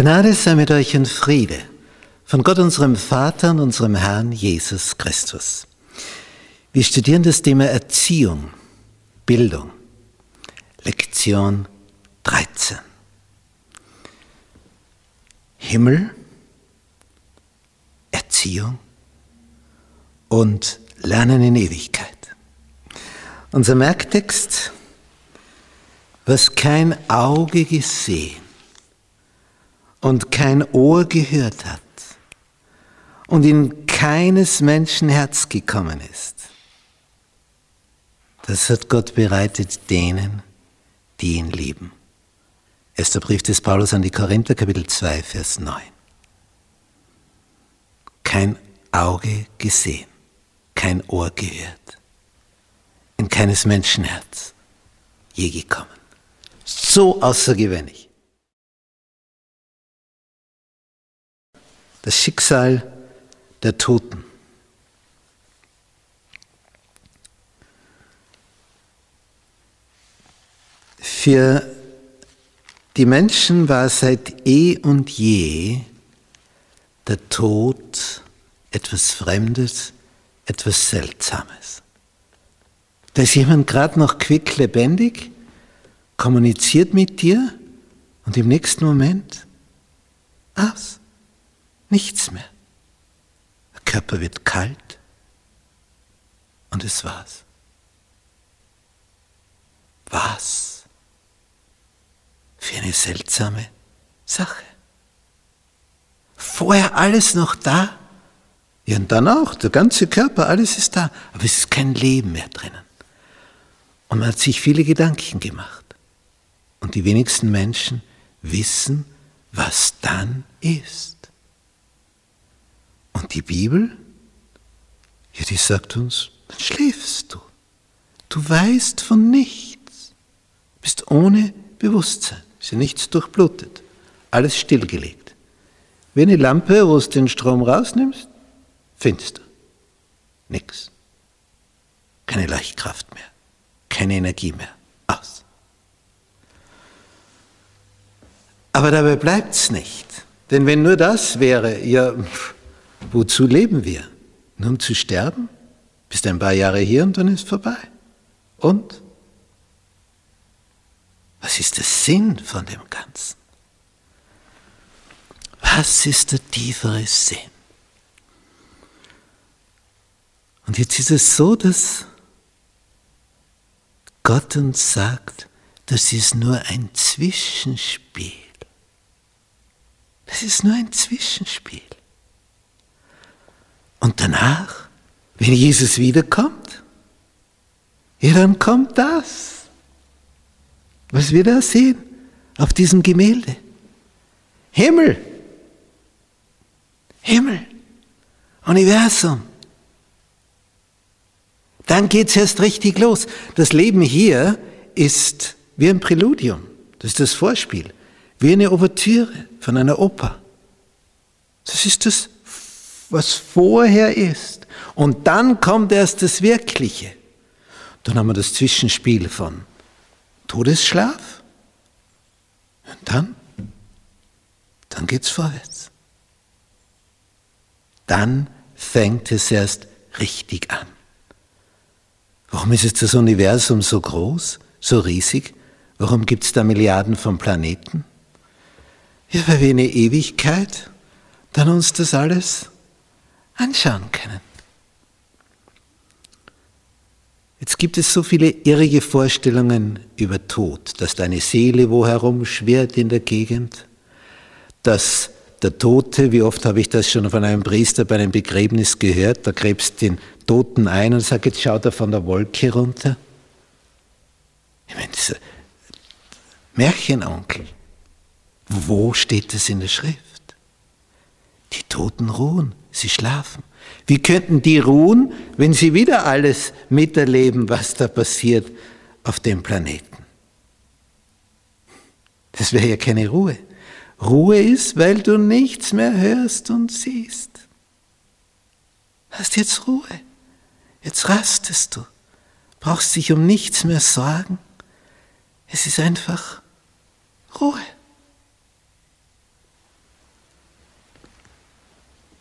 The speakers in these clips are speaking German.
Gnade sei mit euch in Friede von Gott unserem Vater und unserem Herrn Jesus Christus. Wir studieren das Thema Erziehung, Bildung, Lektion 13. Himmel, Erziehung und Lernen in Ewigkeit. Unser Merktext, was kein Auge gesehen und kein Ohr gehört hat und in keines Menschen Herz gekommen ist. Das hat Gott bereitet denen, die ihn lieben. Erster Brief des Paulus an die Korinther, Kapitel 2, Vers 9. Kein Auge gesehen, kein Ohr gehört, in keines Menschen Herz je gekommen. So außergewöhnlich. Das Schicksal der Toten. Für die Menschen war seit eh und je der Tod etwas Fremdes, etwas Seltsames. Da ist jemand gerade noch quicklebendig, kommuniziert mit dir und im nächsten Moment aus. Nichts mehr. Der Körper wird kalt und es war's. Was für eine seltsame Sache. Vorher alles noch da, ja und dann auch, der ganze Körper, alles ist da, aber es ist kein Leben mehr drinnen. Und man hat sich viele Gedanken gemacht. Und die wenigsten Menschen wissen, was dann ist. Die Bibel, ja, die sagt uns, dann schläfst du. Du weißt von nichts. Bist ohne Bewusstsein. Ist ja nichts durchblutet. Alles stillgelegt. Wie eine Lampe, wo du den Strom rausnimmst, finster. Nix. Keine Leichtkraft mehr. Keine Energie mehr. Aus. Aber dabei bleibt's nicht. Denn wenn nur das wäre, ja, pff, Wozu leben wir? Nur um zu sterben? Bist ein paar Jahre hier und dann ist vorbei. Und? Was ist der Sinn von dem Ganzen? Was ist der tiefere Sinn? Und jetzt ist es so, dass Gott uns sagt, das ist nur ein Zwischenspiel. Das ist nur ein Zwischenspiel. Und danach, wenn Jesus wiederkommt, ja, dann kommt das, was wir da sehen auf diesem Gemälde. Himmel, Himmel, Universum. Dann geht es erst richtig los. Das Leben hier ist wie ein Präludium. Das ist das Vorspiel. Wie eine Ouvertüre von einer Oper. Das ist das was vorher ist. Und dann kommt erst das Wirkliche. Dann haben wir das Zwischenspiel von Todesschlaf. Und dann, dann geht's vorwärts. Dann fängt es erst richtig an. Warum ist jetzt das Universum so groß, so riesig? Warum gibt es da Milliarden von Planeten? Ja, weil wir in der Ewigkeit dann uns das alles anschauen können. Jetzt gibt es so viele irrige Vorstellungen über Tod, dass deine Seele wo herumschwirrt in der Gegend, dass der Tote, wie oft habe ich das schon von einem Priester bei einem Begräbnis gehört, da gräbst den Toten ein und sagt, jetzt schaut er von der Wolke runter. Ich meine, ist Märchenonkel. Wo steht das in der Schrift? Die Toten ruhen. Sie schlafen. Wie könnten die ruhen, wenn sie wieder alles miterleben, was da passiert auf dem Planeten? Das wäre ja keine Ruhe. Ruhe ist, weil du nichts mehr hörst und siehst. Hast jetzt Ruhe. Jetzt rastest du. Brauchst dich um nichts mehr sorgen. Es ist einfach Ruhe.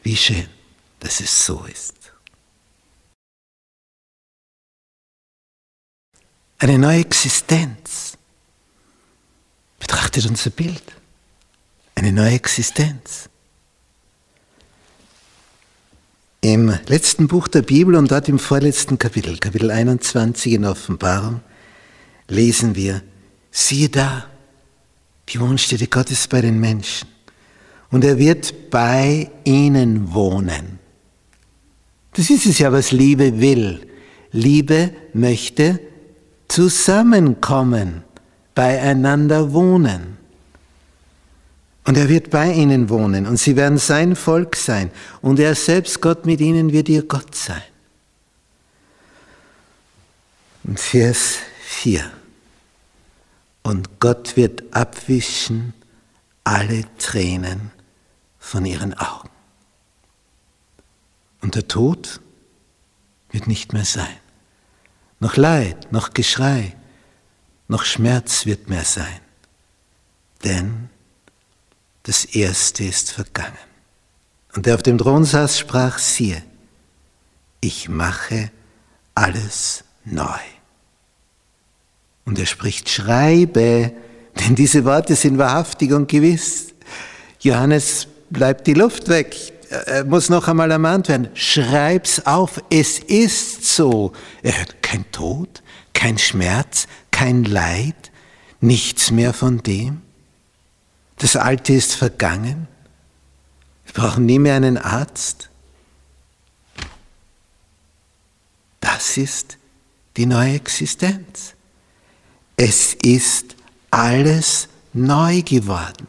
Wie schön, dass es so ist. Eine neue Existenz. Betrachtet unser Bild. Eine neue Existenz. Im letzten Buch der Bibel und dort im vorletzten Kapitel, Kapitel 21 in Offenbarung, lesen wir, siehe da, die Wohnstätte Gottes bei den Menschen. Und er wird bei ihnen wohnen. Das ist es ja, was Liebe will. Liebe möchte zusammenkommen, beieinander wohnen. Und er wird bei ihnen wohnen und sie werden sein Volk sein und er selbst, Gott mit ihnen, wird ihr Gott sein. Und Vers 4. Und Gott wird abwischen alle Tränen von ihren Augen. Und der Tod wird nicht mehr sein. Noch Leid, noch Geschrei, noch Schmerz wird mehr sein. Denn das Erste ist vergangen. Und der auf dem Thron saß, sprach, siehe, ich mache alles neu. Und er spricht, schreibe, denn diese Worte sind wahrhaftig und gewiss. Johannes bleibt die Luft weg. Er muss noch einmal ermahnt werden. Schreib's auf. Es ist so. Er hört kein Tod, kein Schmerz, kein Leid, nichts mehr von dem. Das Alte ist vergangen. Wir brauchen nie mehr einen Arzt. Das ist die neue Existenz. Es ist alles neu geworden.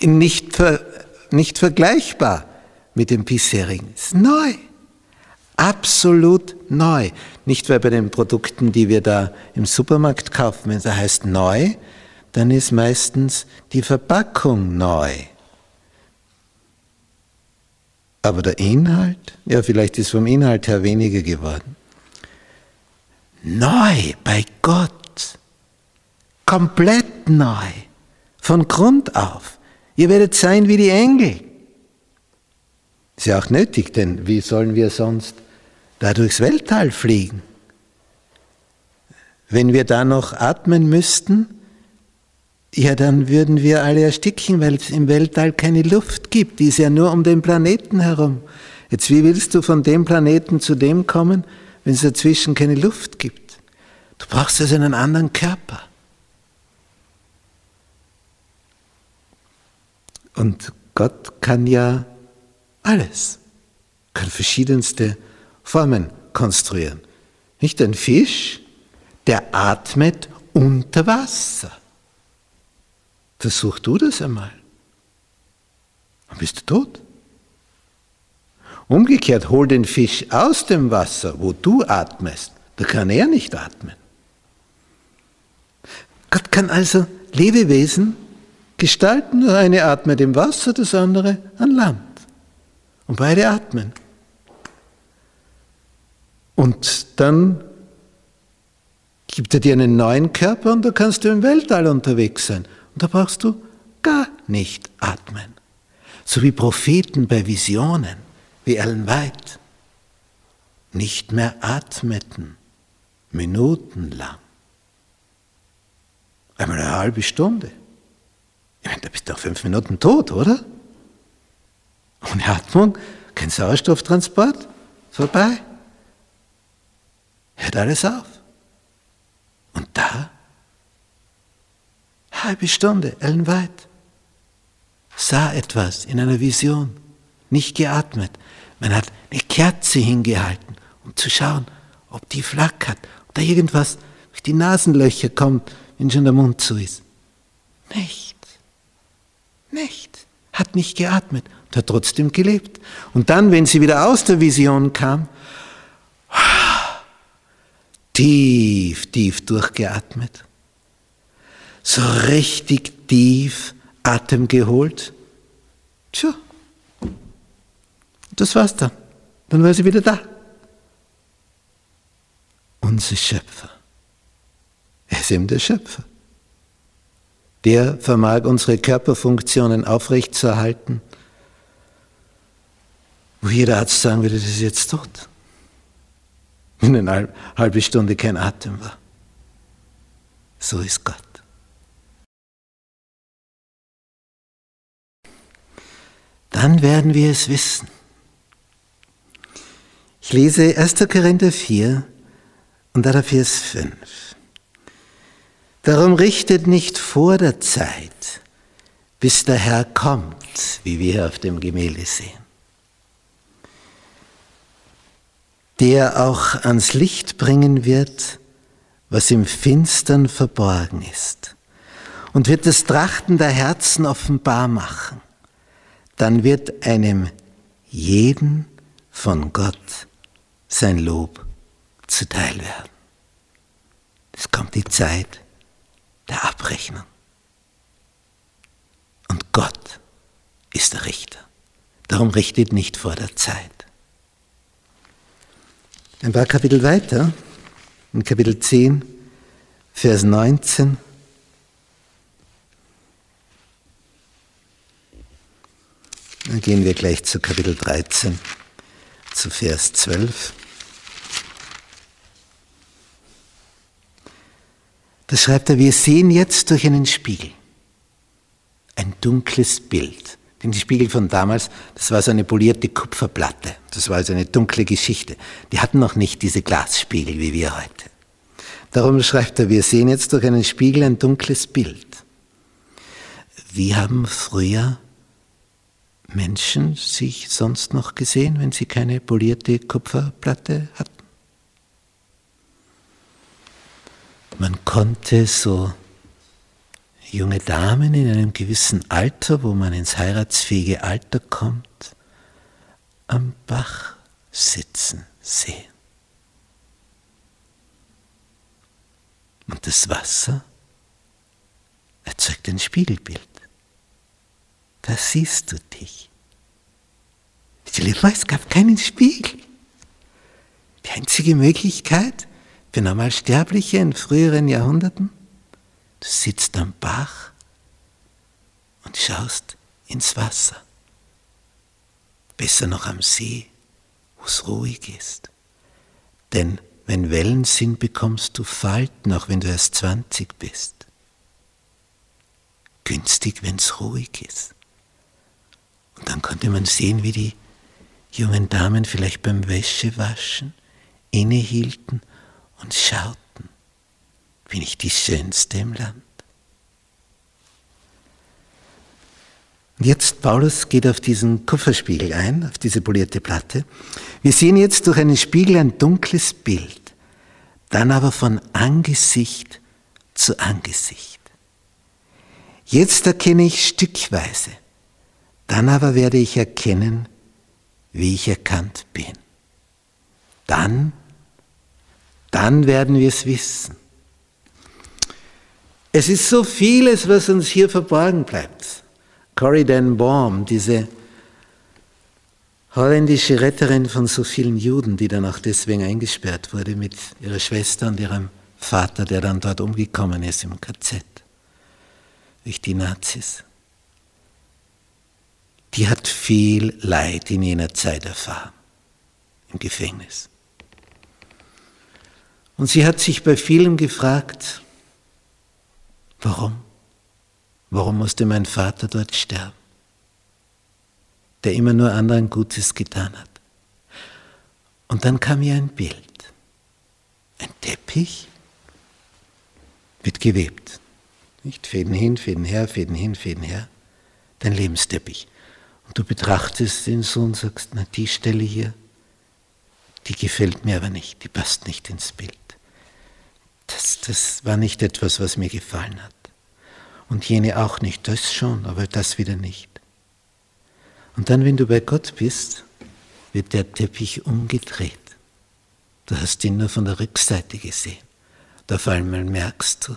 Nicht, ver, nicht vergleichbar mit dem bisherigen. Es ist neu. Absolut neu. Nicht weil bei den Produkten, die wir da im Supermarkt kaufen, wenn es da heißt neu, dann ist meistens die Verpackung neu. Aber der Inhalt, ja, vielleicht ist vom Inhalt her weniger geworden. Neu bei Gott komplett neu, von Grund auf. Ihr werdet sein wie die Engel. Ist ja auch nötig, denn wie sollen wir sonst da durchs Weltall fliegen? Wenn wir da noch atmen müssten, ja, dann würden wir alle ersticken, weil es im Weltall keine Luft gibt. Die ist ja nur um den Planeten herum. Jetzt, wie willst du von dem Planeten zu dem kommen, wenn es dazwischen keine Luft gibt? Du brauchst also einen anderen Körper. Und Gott kann ja alles, kann verschiedenste Formen konstruieren. Nicht ein Fisch, der atmet unter Wasser. Versuch du das einmal. Dann bist du tot. Umgekehrt, hol den Fisch aus dem Wasser, wo du atmest. Da kann er nicht atmen. Gott kann also Lebewesen gestalten. Das eine atmet im Wasser, das andere an Land. Und beide atmen. Und dann gibt er dir einen neuen Körper und da kannst du im Weltall unterwegs sein. Und da brauchst du gar nicht atmen. So wie Propheten bei Visionen, wie Ellen White, nicht mehr atmeten, minutenlang. Einmal eine halbe Stunde. Ich meine, da bist du nach fünf Minuten tot, oder? Ohne Atmung, kein Sauerstofftransport, vorbei. Hört alles auf. Und da, halbe Stunde, Ellen White, sah etwas in einer Vision, nicht geatmet. Man hat eine Kerze hingehalten, um zu schauen, ob die flackert, ob da irgendwas durch die Nasenlöcher kommt, wenn schon der Mund zu ist. Nicht. Nicht. Hat nicht geatmet und hat trotzdem gelebt. Und dann, wenn sie wieder aus der Vision kam, tief, tief durchgeatmet. So richtig tief Atem geholt. Tja, das war's dann. Dann war sie wieder da. Unser Schöpfer. Er ist eben der Schöpfer der vermag unsere Körperfunktionen aufrechtzuerhalten wo jeder Arzt sagen würde, das ist jetzt tot. In einer halben Stunde kein Atem war. So ist Gott. Dann werden wir es wissen. Ich lese 1. Korinther 4 und da Vers 5. Darum richtet nicht vor der Zeit, bis der Herr kommt, wie wir auf dem Gemälde sehen. Der auch ans Licht bringen wird, was im Finstern verborgen ist, und wird das Trachten der Herzen offenbar machen. Dann wird einem jeden von Gott sein Lob zuteil werden. Es kommt die Zeit der Abrechnung. Und Gott ist der Richter. Darum richtet nicht vor der Zeit. Ein paar Kapitel weiter, in Kapitel 10, Vers 19. Dann gehen wir gleich zu Kapitel 13, zu Vers 12. Da schreibt er, wir sehen jetzt durch einen Spiegel ein dunkles Bild. Denn die Spiegel von damals, das war so eine polierte Kupferplatte. Das war also eine dunkle Geschichte. Die hatten noch nicht diese Glasspiegel wie wir heute. Darum schreibt er, wir sehen jetzt durch einen Spiegel ein dunkles Bild. Wie haben früher Menschen sich sonst noch gesehen, wenn sie keine polierte Kupferplatte hatten? Man konnte so junge Damen in einem gewissen Alter, wo man ins heiratsfähige Alter kommt, am Bach sitzen sehen. Und das Wasser erzeugt ein Spiegelbild. Da siehst du dich. Stell dir es gab keinen Spiegel. Die einzige Möglichkeit, für Normalsterbliche in früheren Jahrhunderten, du sitzt am Bach und schaust ins Wasser. Besser noch am See, wo es ruhig ist. Denn wenn Wellen sind, bekommst du Falten, auch wenn du erst 20 bist. Günstig, wenn es ruhig ist. Und dann konnte man sehen, wie die jungen Damen vielleicht beim Wäschewaschen innehielten und schauten, bin ich die Schönste im Land. Und jetzt, Paulus geht auf diesen Kupferspiegel ein, auf diese polierte Platte. Wir sehen jetzt durch einen Spiegel ein dunkles Bild, dann aber von Angesicht zu Angesicht. Jetzt erkenne ich stückweise, dann aber werde ich erkennen, wie ich erkannt bin. Dann dann werden wir es wissen. Es ist so vieles, was uns hier verborgen bleibt. Corrie den Baum, diese holländische Retterin von so vielen Juden, die dann auch deswegen eingesperrt wurde mit ihrer Schwester und ihrem Vater, der dann dort umgekommen ist im KZ durch die Nazis. Die hat viel Leid in jener Zeit erfahren, im Gefängnis. Und sie hat sich bei vielen gefragt, warum? Warum musste mein Vater dort sterben, der immer nur anderen Gutes getan hat? Und dann kam ihr ein Bild. Ein Teppich wird gewebt. Nicht Fäden hin, Fäden her, Fäden hin, Fäden her. Dein Lebensteppich. Und du betrachtest ihn so und sagst, na die Stelle hier, die gefällt mir aber nicht, die passt nicht ins Bild das, war nicht etwas, was mir gefallen hat. Und jene auch nicht, das schon, aber das wieder nicht. Und dann, wenn du bei Gott bist, wird der Teppich umgedreht. Du hast ihn nur von der Rückseite gesehen. Und auf einmal merkst du,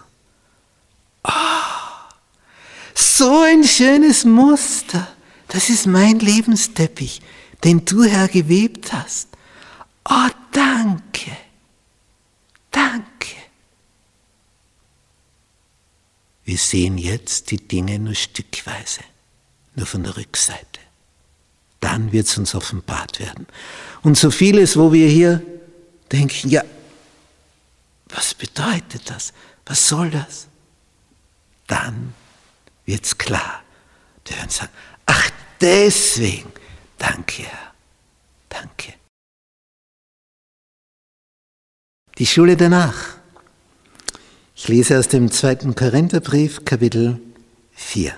ah, oh, so ein schönes Muster. Das ist mein Lebensteppich, den du, Herr, gewebt hast. Oh, danke. Danke. Wir sehen jetzt die Dinge nur stückweise, nur von der Rückseite. dann wird es uns offenbart werden. Und so vieles, wo wir hier denken, ja, was bedeutet das? Was soll das? Dann wird es klar. Wir werden sagen, ach deswegen, danke Herr, danke. Die Schule danach. Ich lese aus dem zweiten Korintherbrief, Kapitel 4,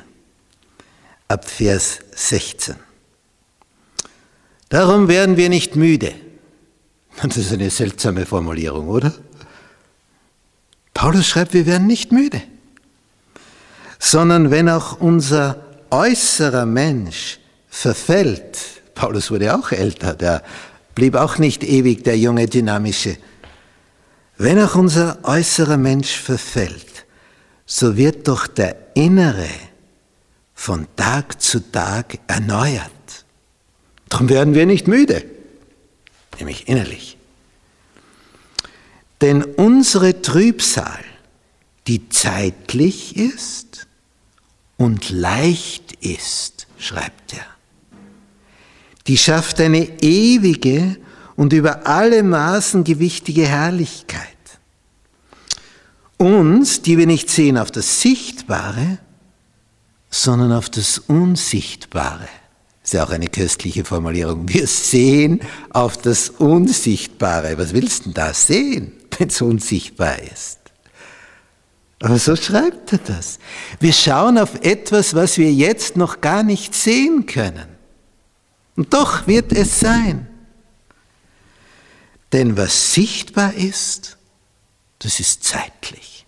ab Vers 16. Darum werden wir nicht müde. Das ist eine seltsame Formulierung, oder? Paulus schreibt, wir werden nicht müde, sondern wenn auch unser äußerer Mensch verfällt, Paulus wurde auch älter, der blieb auch nicht ewig der junge, dynamische wenn auch unser äußerer Mensch verfällt, so wird doch der innere von Tag zu Tag erneuert. Darum werden wir nicht müde, nämlich innerlich. Denn unsere Trübsal, die zeitlich ist und leicht ist, schreibt er, die schafft eine ewige und über alle Maßen gewichtige Herrlichkeit. Uns, die wir nicht sehen auf das Sichtbare, sondern auf das Unsichtbare. Das ist ja auch eine köstliche Formulierung. Wir sehen auf das Unsichtbare. Was willst du denn da sehen, wenn es unsichtbar ist? Aber so schreibt er das. Wir schauen auf etwas, was wir jetzt noch gar nicht sehen können. Und doch wird es sein. Denn was sichtbar ist, das ist zeitlich.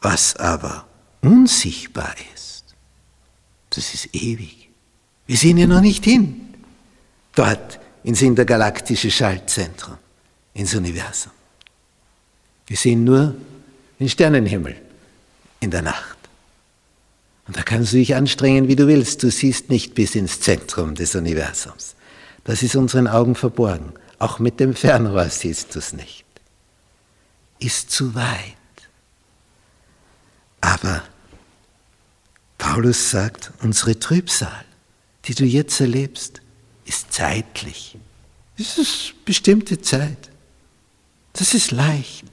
Was aber unsichtbar ist, das ist ewig. Wir sehen ja noch nicht hin, dort ins intergalaktische Schaltzentrum, ins Universum. Wir sehen nur den Sternenhimmel in der Nacht. Und da kannst du dich anstrengen, wie du willst. Du siehst nicht bis ins Zentrum des Universums. Das ist unseren Augen verborgen. Auch mit dem Fernrohr siehst du es nicht. Ist zu weit. Aber Paulus sagt, unsere Trübsal, die du jetzt erlebst, ist zeitlich. Es ist bestimmte Zeit. Das ist leicht.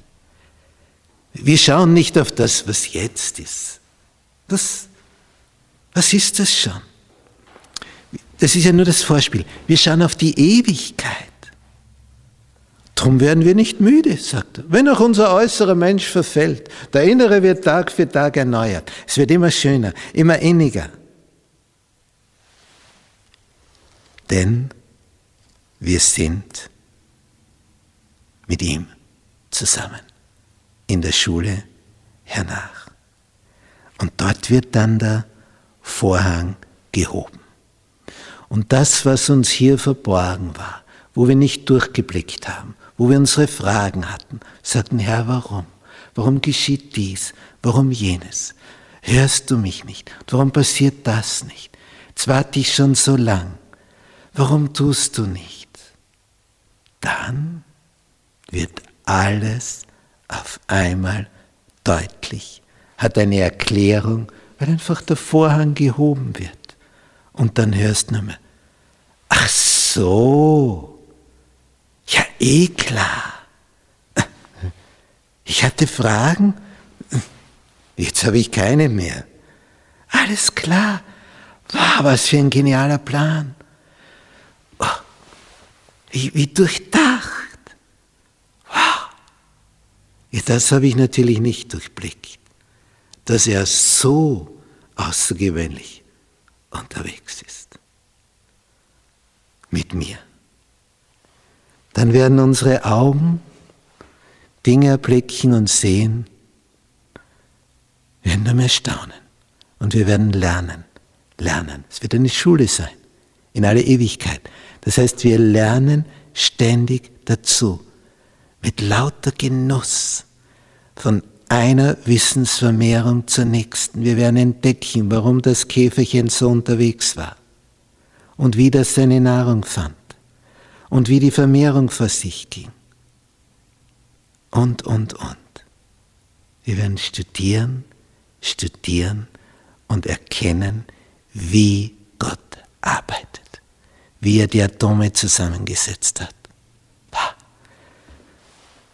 Wir schauen nicht auf das, was jetzt ist. Das, was ist das schon? Das ist ja nur das Vorspiel. Wir schauen auf die Ewigkeit. Darum werden wir nicht müde, sagt er. Wenn auch unser äußerer Mensch verfällt, der innere wird Tag für Tag erneuert. Es wird immer schöner, immer inniger. Denn wir sind mit ihm zusammen in der Schule hernach. Und dort wird dann der Vorhang gehoben. Und das, was uns hier verborgen war, wo wir nicht durchgeblickt haben, wo wir unsere Fragen hatten, sagten, Herr, warum? Warum geschieht dies? Warum jenes? Hörst du mich nicht? Warum passiert das nicht? Jetzt warte ich schon so lang. Warum tust du nicht? Dann wird alles auf einmal deutlich, hat eine Erklärung, weil einfach der Vorhang gehoben wird. Und dann hörst du nur mehr, ach so, ja, eh klar. Ich hatte Fragen, jetzt habe ich keine mehr. Alles klar. Wow, was für ein genialer Plan. Oh, wie, wie durchdacht. Wow. Ja, das habe ich natürlich nicht durchblickt, dass er so außergewöhnlich unterwegs ist. Mit mir dann werden unsere Augen Dinge erblicken und sehen, wir werden mehr staunen. Und wir werden lernen, lernen. Es wird eine Schule sein, in alle Ewigkeit. Das heißt, wir lernen ständig dazu, mit lauter Genuss. Von einer Wissensvermehrung zur nächsten. Wir werden entdecken, warum das Käferchen so unterwegs war. Und wie das seine Nahrung fand und wie die Vermehrung vor sich ging. Und, und, und. Wir werden studieren, studieren und erkennen, wie Gott arbeitet. wie er die Atome zusammengesetzt hat.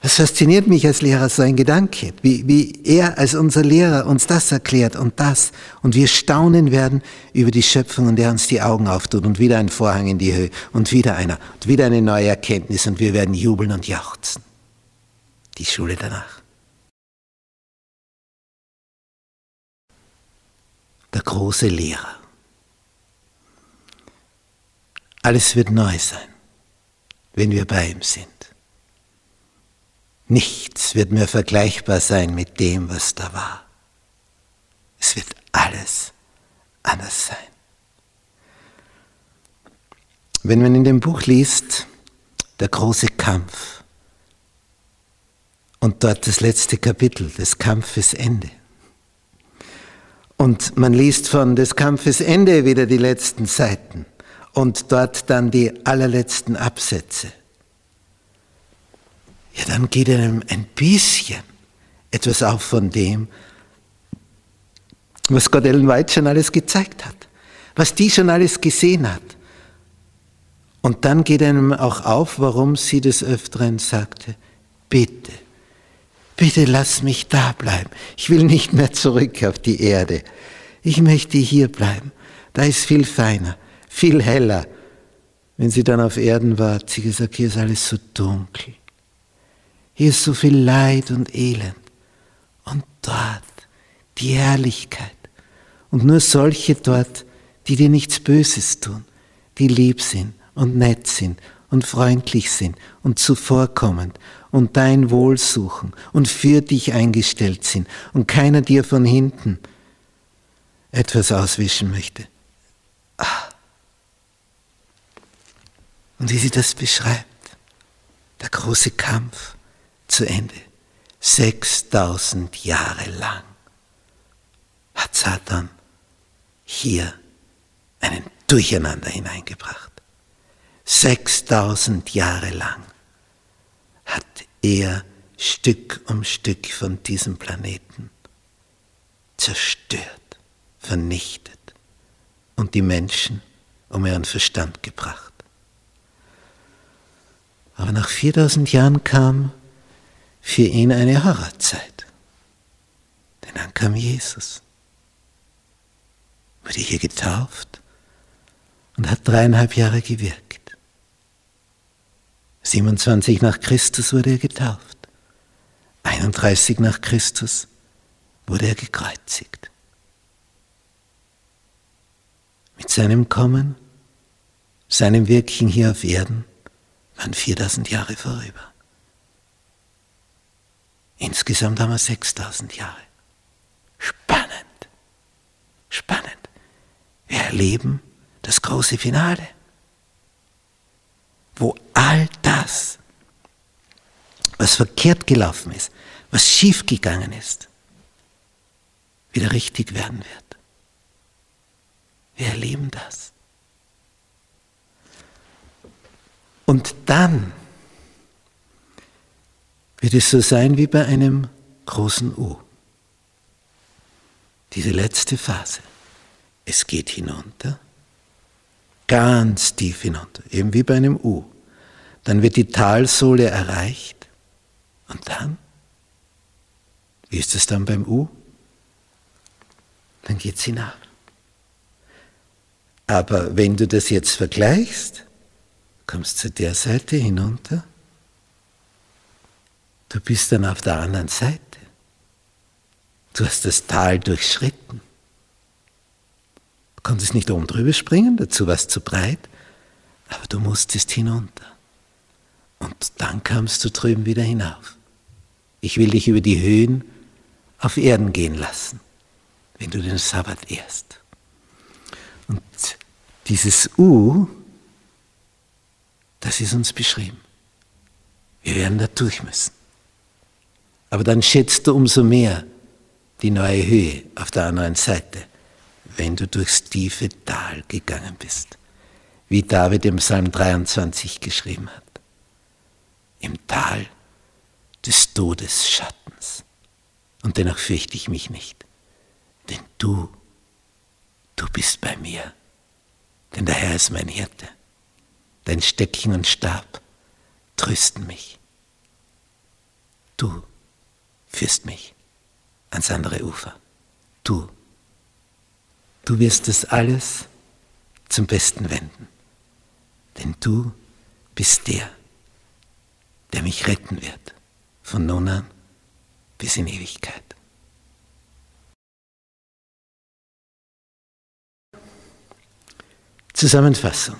Das fasziniert mich als Lehrer, so ein Gedanke, wie, wie er als unser Lehrer uns das erklärt und das und wir staunen werden über die Schöpfung und er uns die Augen auftut und wieder ein Vorhang in die Höhe und wieder einer und wieder eine neue Erkenntnis und wir werden jubeln und jauchzen. Die Schule danach. Der große Lehrer. Alles wird neu sein, wenn wir bei ihm sind. Nichts wird mehr vergleichbar sein mit dem, was da war. Es wird alles anders sein. Wenn man in dem Buch liest, der große Kampf und dort das letzte Kapitel des Kampfes Ende. Und man liest von des Kampfes Ende wieder die letzten Seiten und dort dann die allerletzten Absätze dann geht einem ein bisschen etwas auf von dem, was Gott Ellen White schon alles gezeigt hat, was die schon alles gesehen hat. Und dann geht einem auch auf, warum sie des Öfteren sagte, bitte, bitte lass mich da bleiben. Ich will nicht mehr zurück auf die Erde. Ich möchte hier bleiben. Da ist viel feiner, viel heller. Wenn sie dann auf Erden war, hat sie gesagt, hier ist alles so dunkel. Hier ist so viel Leid und Elend. Und dort die Herrlichkeit. Und nur solche dort, die dir nichts Böses tun, die lieb sind und nett sind und freundlich sind und zuvorkommend und dein Wohl suchen und für dich eingestellt sind und keiner dir von hinten etwas auswischen möchte. Ah. Und wie sie das beschreibt, der große Kampf zu Ende. 6000 Jahre lang hat Satan hier einen Durcheinander hineingebracht. 6000 Jahre lang hat er Stück um Stück von diesem Planeten zerstört, vernichtet und die Menschen um ihren Verstand gebracht. Aber nach 4000 Jahren kam für ihn eine Horrorzeit. Denn dann kam Jesus, wurde hier getauft und hat dreieinhalb Jahre gewirkt. 27 nach Christus wurde er getauft. 31 nach Christus wurde er gekreuzigt. Mit seinem Kommen, seinem Wirken hier auf Erden waren 4000 Jahre vorüber. Insgesamt haben wir 6000 Jahre. Spannend. Spannend. Wir erleben das große Finale, wo all das, was verkehrt gelaufen ist, was schiefgegangen ist, wieder richtig werden wird. Wir erleben das. Und dann wird es so sein wie bei einem großen U. Diese letzte Phase. Es geht hinunter, ganz tief hinunter, eben wie bei einem U. Dann wird die Talsohle erreicht und dann, wie ist es dann beim U? Dann geht es hinab. Aber wenn du das jetzt vergleichst, kommst du zu der Seite hinunter Du bist dann auf der anderen Seite. Du hast das Tal durchschritten. Du konntest nicht oben drüber springen, dazu war es zu breit, aber du musstest hinunter. Und dann kamst du drüben wieder hinauf. Ich will dich über die Höhen auf Erden gehen lassen, wenn du den Sabbat ehrst. Und dieses U, das ist uns beschrieben. Wir werden da durch müssen. Aber dann schätzt du umso mehr die neue Höhe auf der anderen Seite, wenn du durchs tiefe Tal gegangen bist, wie David im Psalm 23 geschrieben hat. Im Tal des Todesschattens. Und dennoch fürchte ich mich nicht, denn du, du bist bei mir, denn der Herr ist mein Hirte. dein Stöckchen und Stab trösten mich. Du führst mich ans andere Ufer. Du, du wirst das alles zum Besten wenden. Denn du bist der, der mich retten wird, von nun an bis in Ewigkeit. Zusammenfassung.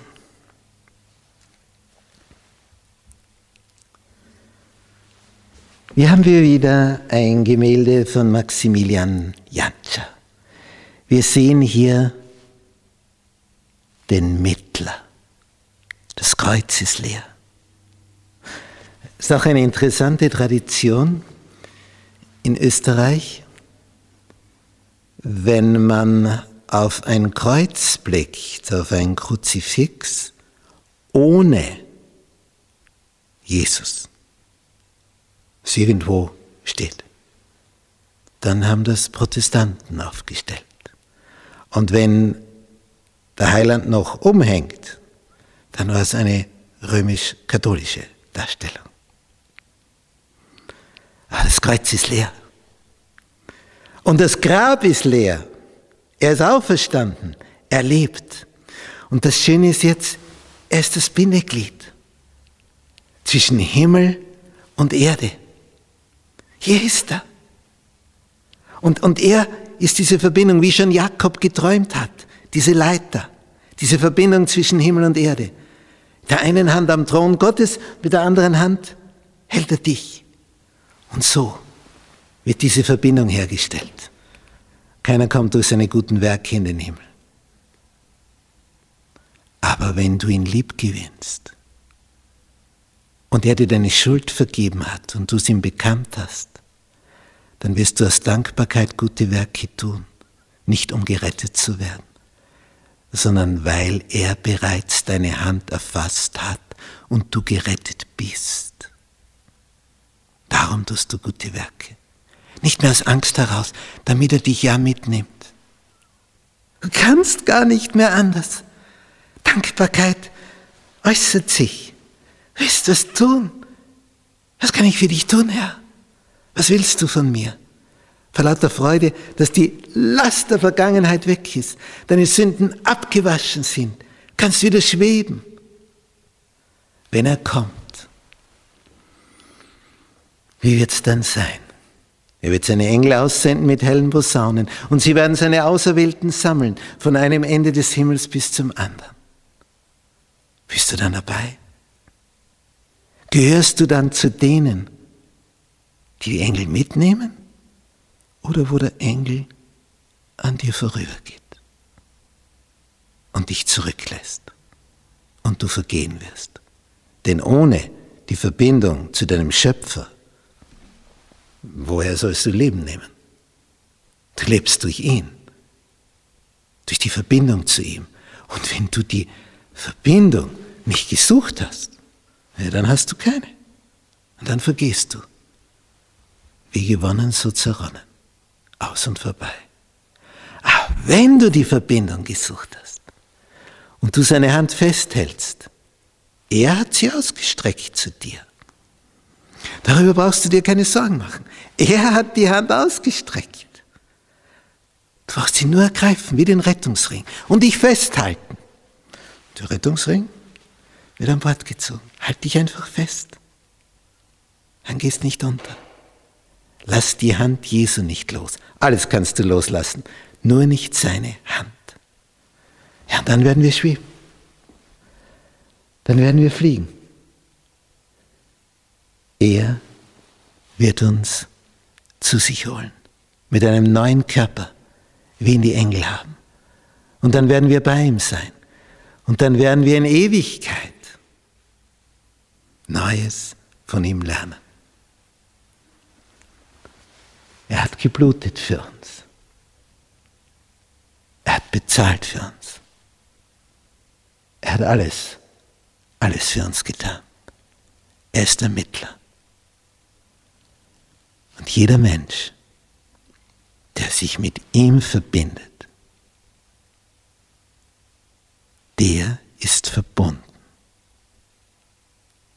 Hier haben wir wieder ein Gemälde von Maximilian Jantscher. Wir sehen hier den Mittler. Das Kreuz ist leer. Es ist auch eine interessante Tradition in Österreich, wenn man auf ein Kreuz blickt, auf ein Kruzifix ohne Jesus, es irgendwo steht, dann haben das Protestanten aufgestellt. Und wenn der Heiland noch umhängt, dann war es eine römisch-katholische Darstellung. Aber das Kreuz ist leer. Und das Grab ist leer. Er ist auferstanden. Er lebt. Und das Schöne ist jetzt, er ist das Bindeglied zwischen Himmel und Erde. Hier ist er. Und, und er ist diese Verbindung, wie schon Jakob geträumt hat, diese Leiter, diese Verbindung zwischen Himmel und Erde. Der einen Hand am Thron Gottes, mit der anderen Hand hält er dich. Und so wird diese Verbindung hergestellt. Keiner kommt durch seine guten Werke in den Himmel. Aber wenn du ihn lieb gewinnst und er dir deine Schuld vergeben hat und du es ihm bekannt hast, dann wirst du aus Dankbarkeit gute Werke tun, nicht um gerettet zu werden, sondern weil er bereits deine Hand erfasst hat und du gerettet bist. Darum tust du gute Werke. Nicht mehr aus Angst heraus, damit er dich ja mitnimmt. Du kannst gar nicht mehr anders. Dankbarkeit äußert sich. Willst du es tun? Was kann ich für dich tun, Herr? Was willst du von mir? Vor lauter Freude, dass die Last der Vergangenheit weg ist, deine Sünden abgewaschen sind, kannst wieder schweben. Wenn er kommt, wie wird es dann sein? Er wird seine Engel aussenden mit hellen Posaunen und sie werden seine Auserwählten sammeln, von einem Ende des Himmels bis zum anderen. Bist du dann dabei? Gehörst du dann zu denen, die die Engel mitnehmen oder wo der Engel an dir vorübergeht und dich zurücklässt und du vergehen wirst? Denn ohne die Verbindung zu deinem Schöpfer Woher sollst du Leben nehmen? Du lebst durch ihn, durch die Verbindung zu ihm. Und wenn du die Verbindung nicht gesucht hast, ja, dann hast du keine. Und dann vergehst du. Wie gewonnen, so zerronnen. Aus und vorbei. Aber wenn du die Verbindung gesucht hast und du seine Hand festhältst, er hat sie ausgestreckt zu dir. Darüber brauchst du dir keine Sorgen machen. Er hat die Hand ausgestreckt. Du brauchst sie nur ergreifen, wie den Rettungsring, und dich festhalten. Der Rettungsring wird an Bord gezogen. Halt dich einfach fest. Dann gehst nicht unter. Lass die Hand Jesu nicht los. Alles kannst du loslassen, nur nicht seine Hand. Ja, dann werden wir schweben. Dann werden wir fliegen. Er wird uns zu sich holen mit einem neuen Körper, wie ihn die Engel haben. Und dann werden wir bei ihm sein. Und dann werden wir in Ewigkeit Neues von ihm lernen. Er hat geblutet für uns. Er hat bezahlt für uns. Er hat alles, alles für uns getan. Er ist der Mittler. Und jeder Mensch, der sich mit ihm verbindet, der ist verbunden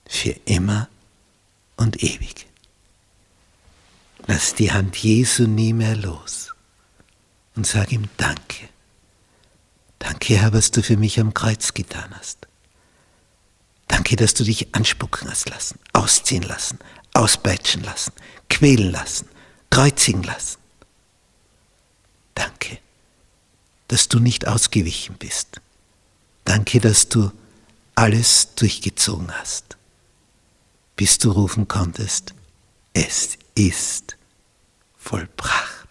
für immer und ewig. Lass die Hand Jesu nie mehr los und sag ihm Danke. Danke, Herr, was du für mich am Kreuz getan hast. Danke, dass du dich anspucken hast lassen, ausziehen lassen, auspeitschen lassen, quälen lassen, kreuzigen lassen. Danke, dass du nicht ausgewichen bist. Danke, dass du alles durchgezogen hast, bis du rufen konntest, es ist vollbracht.